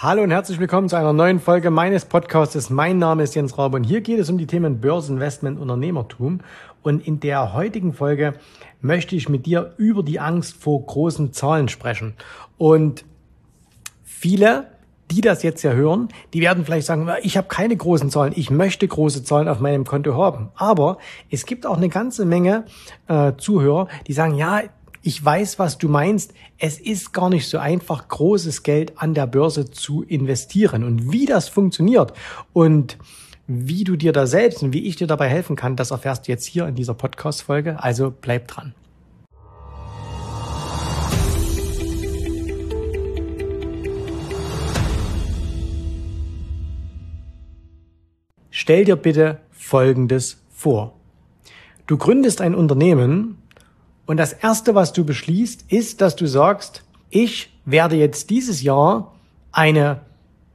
Hallo und herzlich willkommen zu einer neuen Folge meines Podcasts. Mein Name ist Jens Raube und hier geht es um die Themen Börseninvestment, Unternehmertum. Und in der heutigen Folge möchte ich mit dir über die Angst vor großen Zahlen sprechen. Und viele, die das jetzt ja hören, die werden vielleicht sagen, ich habe keine großen Zahlen, ich möchte große Zahlen auf meinem Konto haben. Aber es gibt auch eine ganze Menge äh, Zuhörer, die sagen, ja, ich weiß, was du meinst. Es ist gar nicht so einfach, großes Geld an der Börse zu investieren. Und wie das funktioniert und wie du dir da selbst und wie ich dir dabei helfen kann, das erfährst du jetzt hier in dieser Podcast-Folge. Also bleib dran. Stell dir bitte Folgendes vor. Du gründest ein Unternehmen und das Erste, was du beschließt, ist, dass du sagst, ich werde jetzt dieses Jahr eine,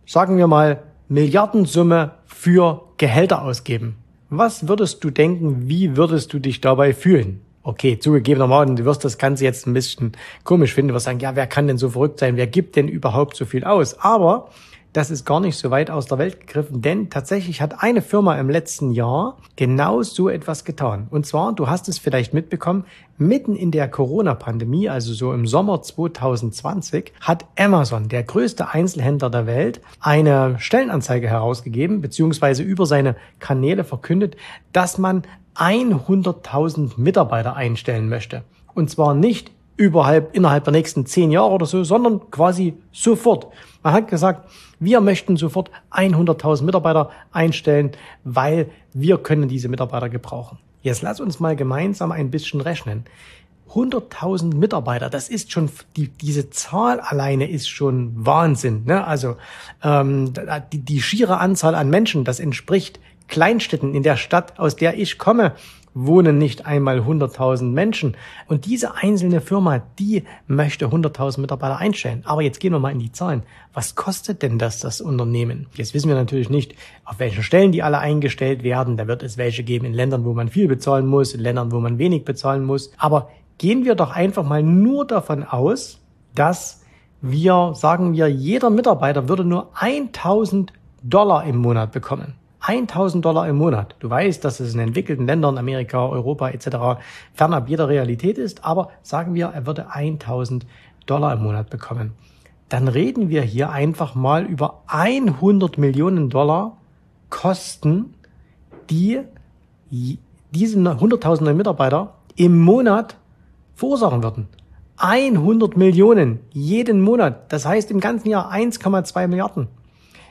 sagen wir mal, Milliardensumme für Gehälter ausgeben. Was würdest du denken, wie würdest du dich dabei fühlen? Okay, zugegebenermaßen, du wirst das Ganze jetzt ein bisschen komisch finden, du wirst sagen, ja, wer kann denn so verrückt sein, wer gibt denn überhaupt so viel aus? Aber das ist gar nicht so weit aus der Welt gegriffen, denn tatsächlich hat eine Firma im letzten Jahr genau so etwas getan. Und zwar, du hast es vielleicht mitbekommen, mitten in der Corona-Pandemie, also so im Sommer 2020, hat Amazon, der größte Einzelhändler der Welt, eine Stellenanzeige herausgegeben, beziehungsweise über seine Kanäle verkündet, dass man 100.000 Mitarbeiter einstellen möchte. Und zwar nicht überhalb, innerhalb der nächsten zehn Jahre oder so, sondern quasi sofort. Man hat gesagt, wir möchten sofort 100.000 Mitarbeiter einstellen, weil wir können diese Mitarbeiter gebrauchen. Jetzt lass uns mal gemeinsam ein bisschen rechnen. 100.000 Mitarbeiter, das ist schon, die, diese Zahl alleine ist schon Wahnsinn. Ne? Also ähm, die, die schiere Anzahl an Menschen, das entspricht Kleinstädten in der Stadt, aus der ich komme, wohnen nicht einmal 100.000 Menschen. Und diese einzelne Firma, die möchte 100.000 Mitarbeiter einstellen. Aber jetzt gehen wir mal in die Zahlen. Was kostet denn das, das Unternehmen? Jetzt wissen wir natürlich nicht, auf welchen Stellen die alle eingestellt werden. Da wird es welche geben in Ländern, wo man viel bezahlen muss, in Ländern, wo man wenig bezahlen muss. Aber gehen wir doch einfach mal nur davon aus, dass wir, sagen wir, jeder Mitarbeiter würde nur 1000 Dollar im Monat bekommen. 1000 Dollar im Monat. Du weißt, dass es in entwickelten Ländern, Amerika, Europa etc. fernab jeder Realität ist, aber sagen wir, er würde 1000 Dollar im Monat bekommen. Dann reden wir hier einfach mal über 100 Millionen Dollar Kosten, die diese 100.000 Mitarbeiter im Monat verursachen würden. 100 Millionen jeden Monat. Das heißt im ganzen Jahr 1,2 Milliarden.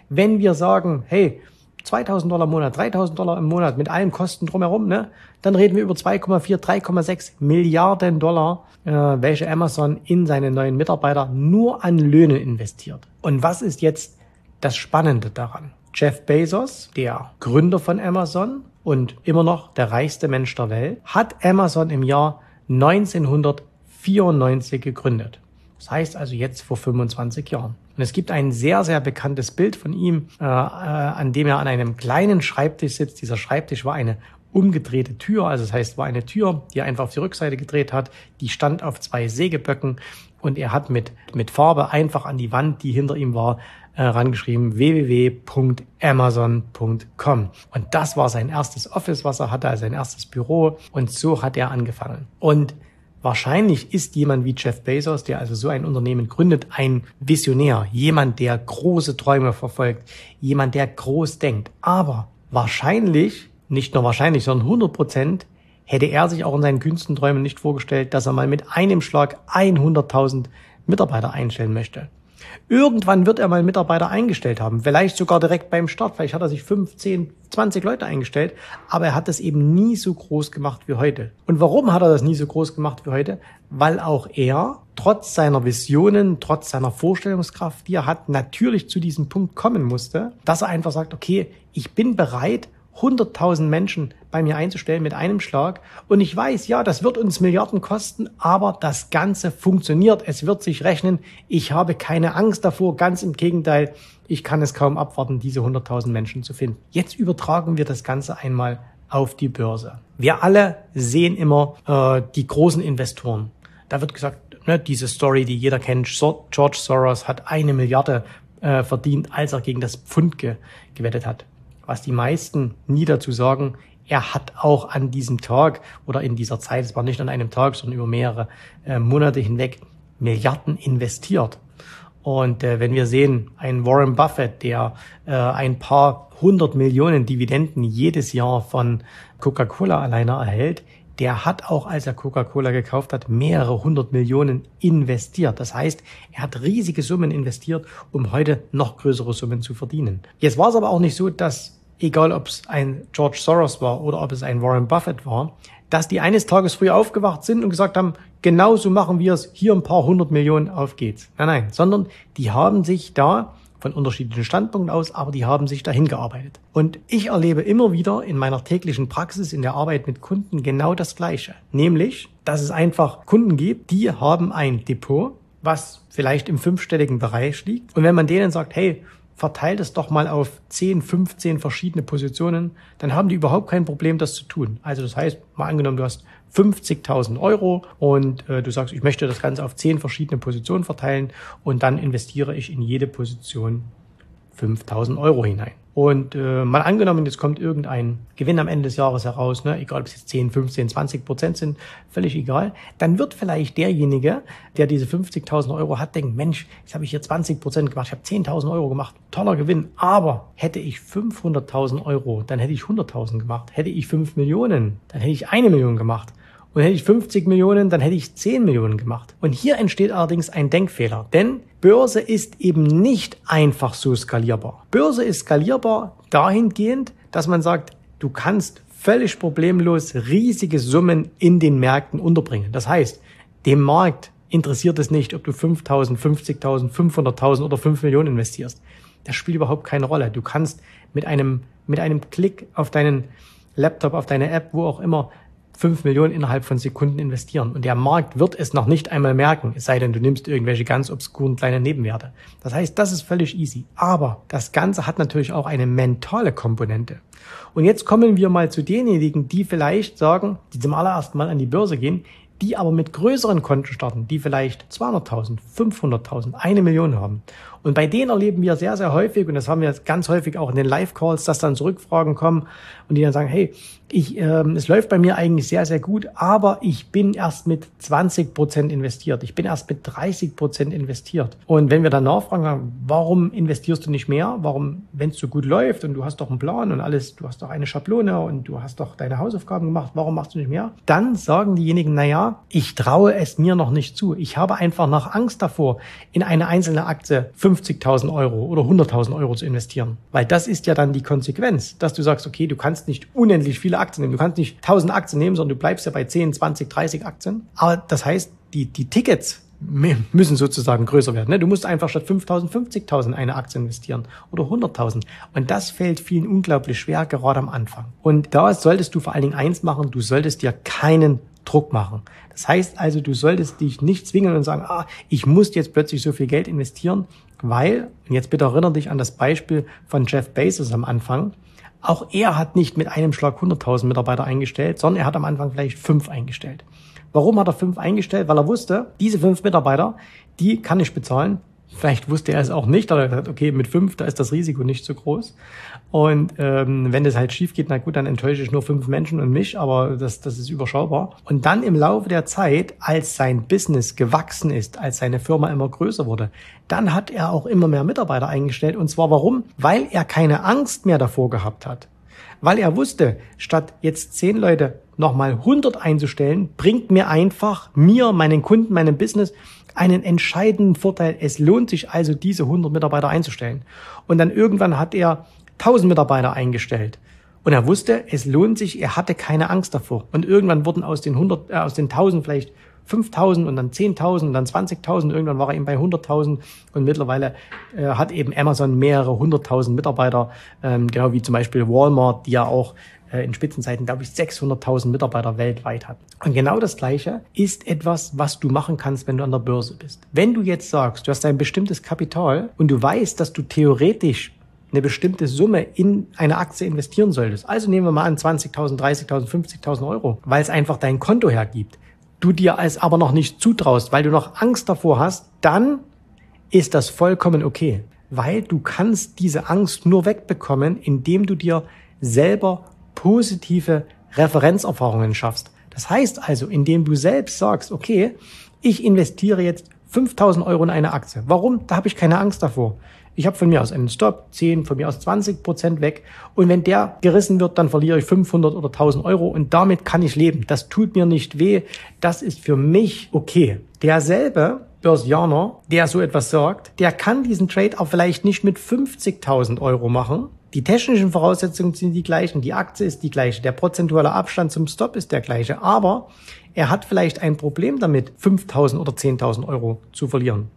Wenn wir sagen, hey, 2000 Dollar im Monat, 3000 Dollar im Monat mit allen Kosten drumherum, ne, dann reden wir über 2,4, 3,6 Milliarden Dollar, äh, welche Amazon in seine neuen Mitarbeiter nur an Löhne investiert. Und was ist jetzt das Spannende daran? Jeff Bezos, der Gründer von Amazon und immer noch der reichste Mensch der Welt, hat Amazon im Jahr 1994 gegründet. Das heißt also jetzt vor 25 Jahren. Und es gibt ein sehr, sehr bekanntes Bild von ihm, äh, äh, an dem er an einem kleinen Schreibtisch sitzt. Dieser Schreibtisch war eine umgedrehte Tür, also das heißt, war eine Tür, die er einfach auf die Rückseite gedreht hat. Die stand auf zwei Sägeböcken und er hat mit, mit Farbe einfach an die Wand, die hinter ihm war, äh, rangeschrieben www.amazon.com. Und das war sein erstes Office, was er hatte, also sein erstes Büro. Und so hat er angefangen. Und Wahrscheinlich ist jemand wie Jeff Bezos, der also so ein Unternehmen gründet, ein Visionär, jemand, der große Träume verfolgt, jemand, der groß denkt. Aber wahrscheinlich, nicht nur wahrscheinlich, sondern 100 Prozent, hätte er sich auch in seinen kühnsten Träumen nicht vorgestellt, dass er mal mit einem Schlag 100.000 Mitarbeiter einstellen möchte. Irgendwann wird er mal Mitarbeiter eingestellt haben, vielleicht sogar direkt beim Start. Vielleicht hat er sich 5, 10, 20 Leute eingestellt, aber er hat das eben nie so groß gemacht wie heute. Und warum hat er das nie so groß gemacht wie heute? Weil auch er trotz seiner Visionen, trotz seiner Vorstellungskraft, die er hat, natürlich zu diesem Punkt kommen musste, dass er einfach sagt, okay, ich bin bereit, 100.000 Menschen bei mir einzustellen mit einem Schlag. Und ich weiß, ja, das wird uns Milliarden kosten, aber das Ganze funktioniert. Es wird sich rechnen. Ich habe keine Angst davor. Ganz im Gegenteil. Ich kann es kaum abwarten, diese 100.000 Menschen zu finden. Jetzt übertragen wir das Ganze einmal auf die Börse. Wir alle sehen immer äh, die großen Investoren. Da wird gesagt, ne, diese Story, die jeder kennt, George Soros hat eine Milliarde äh, verdient, als er gegen das Pfund ge gewettet hat. Was die meisten nie dazu sagen, er hat auch an diesem Tag oder in dieser Zeit, es war nicht an einem Tag, sondern über mehrere äh, Monate hinweg, Milliarden investiert. Und äh, wenn wir sehen, ein Warren Buffett, der äh, ein paar hundert Millionen Dividenden jedes Jahr von Coca-Cola alleine erhält, der hat auch, als er Coca-Cola gekauft hat, mehrere hundert Millionen investiert. Das heißt, er hat riesige Summen investiert, um heute noch größere Summen zu verdienen. Jetzt war es aber auch nicht so, dass, egal ob es ein George Soros war oder ob es ein Warren Buffett war, dass die eines Tages früh aufgewacht sind und gesagt haben, genau so machen wir es, hier ein paar hundert Millionen, auf geht's. Nein, nein, sondern die haben sich da von unterschiedlichen Standpunkten aus, aber die haben sich dahin gearbeitet. Und ich erlebe immer wieder in meiner täglichen Praxis, in der Arbeit mit Kunden genau das Gleiche. Nämlich, dass es einfach Kunden gibt, die haben ein Depot, was vielleicht im fünfstelligen Bereich liegt. Und wenn man denen sagt, hey, verteilt es doch mal auf 10, 15 verschiedene Positionen, dann haben die überhaupt kein Problem, das zu tun. Also das heißt, mal angenommen, du hast 50.000 Euro und äh, du sagst, ich möchte das Ganze auf 10 verschiedene Positionen verteilen und dann investiere ich in jede Position 5.000 Euro hinein. Und äh, mal angenommen, jetzt kommt irgendein Gewinn am Ende des Jahres heraus, ne, egal ob es jetzt 10, 15, 20 Prozent sind, völlig egal, dann wird vielleicht derjenige, der diese 50.000 Euro hat, denken, Mensch, jetzt habe ich hier 20 Prozent gemacht, ich habe 10.000 Euro gemacht, toller Gewinn, aber hätte ich 500.000 Euro, dann hätte ich 100.000 gemacht, hätte ich 5 Millionen, dann hätte ich eine Million gemacht. Und hätte ich 50 Millionen, dann hätte ich 10 Millionen gemacht. Und hier entsteht allerdings ein Denkfehler, denn Börse ist eben nicht einfach so skalierbar. Börse ist skalierbar dahingehend, dass man sagt, du kannst völlig problemlos riesige Summen in den Märkten unterbringen. Das heißt, dem Markt interessiert es nicht, ob du 5.000, 50.000, 500.000 oder 5 Millionen investierst. Das spielt überhaupt keine Rolle. Du kannst mit einem, mit einem Klick auf deinen Laptop, auf deine App, wo auch immer, 5 Millionen innerhalb von Sekunden investieren. Und der Markt wird es noch nicht einmal merken, es sei denn, du nimmst irgendwelche ganz obskuren kleinen Nebenwerte. Das heißt, das ist völlig easy. Aber das Ganze hat natürlich auch eine mentale Komponente. Und jetzt kommen wir mal zu denjenigen, die vielleicht sagen, die zum allerersten Mal an die Börse gehen, die aber mit größeren Konten starten, die vielleicht 200.000, 500.000, eine Million haben. Und bei denen erleben wir sehr, sehr häufig, und das haben wir ganz häufig auch in den Live-Calls, dass dann Zurückfragen kommen und die dann sagen, hey, ich, ähm, es läuft bei mir eigentlich sehr, sehr gut, aber ich bin erst mit 20 Prozent investiert. Ich bin erst mit 30 Prozent investiert. Und wenn wir dann nachfragen, warum investierst du nicht mehr? Warum, wenn es so gut läuft und du hast doch einen Plan und alles, du hast doch eine Schablone und du hast doch deine Hausaufgaben gemacht, warum machst du nicht mehr? Dann sagen diejenigen, na ja, ich traue es mir noch nicht zu. Ich habe einfach noch Angst davor, in eine einzelne Aktie 50.000 Euro oder 100.000 Euro zu investieren. Weil das ist ja dann die Konsequenz, dass du sagst, okay, du kannst nicht unendlich viele Aktien nehmen. Du kannst nicht 1000 Aktien nehmen, sondern du bleibst ja bei 10, 20, 30 Aktien. Aber das heißt, die, die Tickets müssen sozusagen größer werden. Ne? Du musst einfach statt 5.000, 50.000 eine Aktie investieren oder 100.000. Und das fällt vielen unglaublich schwer, gerade am Anfang. Und da solltest du vor allen Dingen eins machen, du solltest dir keinen Druck machen. Das heißt also, du solltest dich nicht zwingen und sagen, ah, ich muss jetzt plötzlich so viel Geld investieren, weil, und jetzt bitte erinnere dich an das Beispiel von Jeff Bezos am Anfang, auch er hat nicht mit einem Schlag 100.000 Mitarbeiter eingestellt, sondern er hat am Anfang vielleicht fünf eingestellt. Warum hat er fünf eingestellt? Weil er wusste, diese fünf Mitarbeiter, die kann ich bezahlen, Vielleicht wusste er es auch nicht, aber er hat gesagt, okay, mit fünf, da ist das Risiko nicht so groß. Und ähm, wenn das halt schief geht, na gut, dann enttäusche ich nur fünf Menschen und mich, aber das, das ist überschaubar. Und dann im Laufe der Zeit, als sein Business gewachsen ist, als seine Firma immer größer wurde, dann hat er auch immer mehr Mitarbeiter eingestellt. Und zwar warum? Weil er keine Angst mehr davor gehabt hat. Weil er wusste, statt jetzt zehn Leute nochmal 100 einzustellen, bringt mir einfach, mir, meinen Kunden, meinem Business einen entscheidenden Vorteil. Es lohnt sich also, diese 100 Mitarbeiter einzustellen. Und dann irgendwann hat er 1000 Mitarbeiter eingestellt. Und er wusste, es lohnt sich, er hatte keine Angst davor. Und irgendwann wurden aus den 100, äh, aus den 1000 vielleicht 5000 und dann 10.000 und dann 20.000. Irgendwann war er eben bei 100.000 und mittlerweile äh, hat eben Amazon mehrere hunderttausend Mitarbeiter, ähm, genau wie zum Beispiel Walmart, die ja auch in Spitzenzeiten, glaube ich, 600.000 Mitarbeiter weltweit hat. Und genau das Gleiche ist etwas, was du machen kannst, wenn du an der Börse bist. Wenn du jetzt sagst, du hast ein bestimmtes Kapital und du weißt, dass du theoretisch eine bestimmte Summe in eine Aktie investieren solltest. Also nehmen wir mal an 20.000, 30.000, 50.000 Euro, weil es einfach dein Konto hergibt. Du dir es aber noch nicht zutraust, weil du noch Angst davor hast, dann ist das vollkommen okay. weil du kannst diese Angst nur wegbekommen, indem du dir selber positive Referenzerfahrungen schaffst. Das heißt also, indem du selbst sagst, okay, ich investiere jetzt 5000 Euro in eine Aktie. Warum? Da habe ich keine Angst davor. Ich habe von mir aus einen Stop, 10, von mir aus 20 Prozent weg. Und wenn der gerissen wird, dann verliere ich 500 oder 1000 Euro und damit kann ich leben. Das tut mir nicht weh. Das ist für mich okay. Derselbe Börsianer, der so etwas sagt, der kann diesen Trade auch vielleicht nicht mit 50.000 Euro machen. Die technischen Voraussetzungen sind die gleichen, die Aktie ist die gleiche, der prozentuale Abstand zum Stop ist der gleiche, aber er hat vielleicht ein Problem damit, 5.000 oder 10.000 Euro zu verlieren.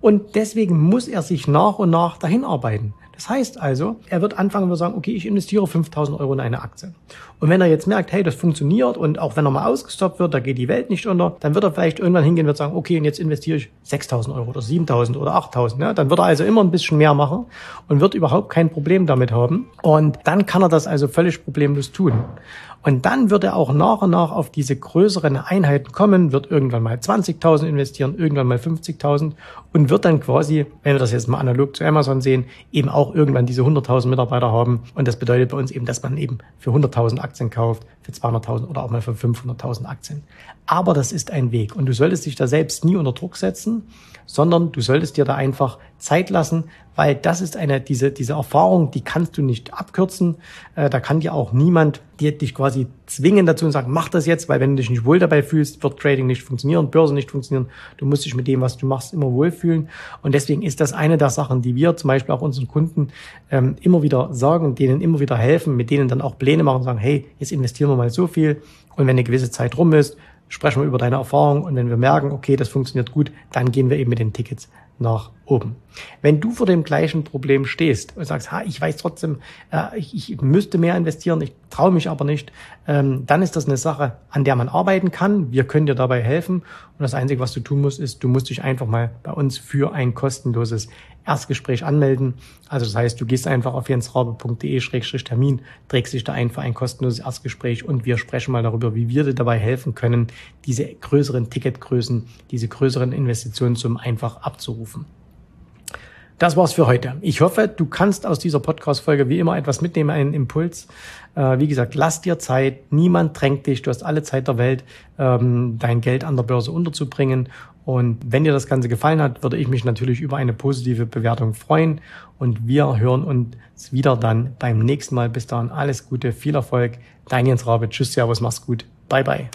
Und deswegen muss er sich nach und nach dahin arbeiten. Das heißt also, er wird anfangen und sagen, okay, ich investiere 5000 Euro in eine Aktie. Und wenn er jetzt merkt, hey, das funktioniert und auch wenn er mal ausgestoppt wird, da geht die Welt nicht unter, dann wird er vielleicht irgendwann hingehen und wird sagen, okay, und jetzt investiere ich 6000 Euro oder 7000 oder 8000. Ja? Dann wird er also immer ein bisschen mehr machen und wird überhaupt kein Problem damit haben. Und dann kann er das also völlig problemlos tun. Und dann wird er auch nach und nach auf diese größeren Einheiten kommen, wird irgendwann mal 20.000 investieren, irgendwann mal 50.000 und wird dann quasi, wenn wir das jetzt mal analog zu Amazon sehen, eben auch irgendwann diese 100.000 Mitarbeiter haben. Und das bedeutet bei uns eben, dass man eben für 100.000 Aktien kauft, für 200.000 oder auch mal für 500.000 Aktien. Aber das ist ein Weg und du solltest dich da selbst nie unter Druck setzen, sondern du solltest dir da einfach Zeit lassen, weil das ist eine, diese, diese Erfahrung, die kannst du nicht abkürzen. Äh, da kann dir auch niemand dir dich quasi zwingen dazu und sagen, mach das jetzt, weil wenn du dich nicht wohl dabei fühlst, wird Trading nicht funktionieren, Börse nicht funktionieren. Du musst dich mit dem, was du machst, immer wohlfühlen. Und deswegen ist das eine der Sachen, die wir zum Beispiel auch unseren Kunden ähm, immer wieder sagen, denen immer wieder helfen, mit denen dann auch Pläne machen und sagen, hey, jetzt investieren wir mal so viel. Und wenn eine gewisse Zeit rum ist, sprechen wir über deine Erfahrung und wenn wir merken, okay, das funktioniert gut, dann gehen wir eben mit den Tickets nach oben. Wenn du vor dem gleichen Problem stehst und sagst, ha, ich weiß trotzdem, äh, ich, ich müsste mehr investieren, ich traue mich aber nicht, ähm, dann ist das eine Sache, an der man arbeiten kann. Wir können dir dabei helfen. Und das Einzige, was du tun musst, ist, du musst dich einfach mal bei uns für ein kostenloses Erstgespräch anmelden. Also das heißt, du gehst einfach auf jensraube.de-termin, trägst dich da ein für ein kostenloses Erstgespräch und wir sprechen mal darüber, wie wir dir dabei helfen können, diese größeren Ticketgrößen, diese größeren Investitionen zum einfach abzurufen. Das war's für heute. Ich hoffe, du kannst aus dieser Podcast-Folge wie immer etwas mitnehmen, einen Impuls. Äh, wie gesagt, lass dir Zeit. Niemand drängt dich. Du hast alle Zeit der Welt, ähm, dein Geld an der Börse unterzubringen. Und wenn dir das Ganze gefallen hat, würde ich mich natürlich über eine positive Bewertung freuen. Und wir hören uns wieder dann beim nächsten Mal. Bis dahin alles Gute, viel Erfolg. Dein Jens Rabe. Tschüss, Servus, mach's gut. Bye, bye.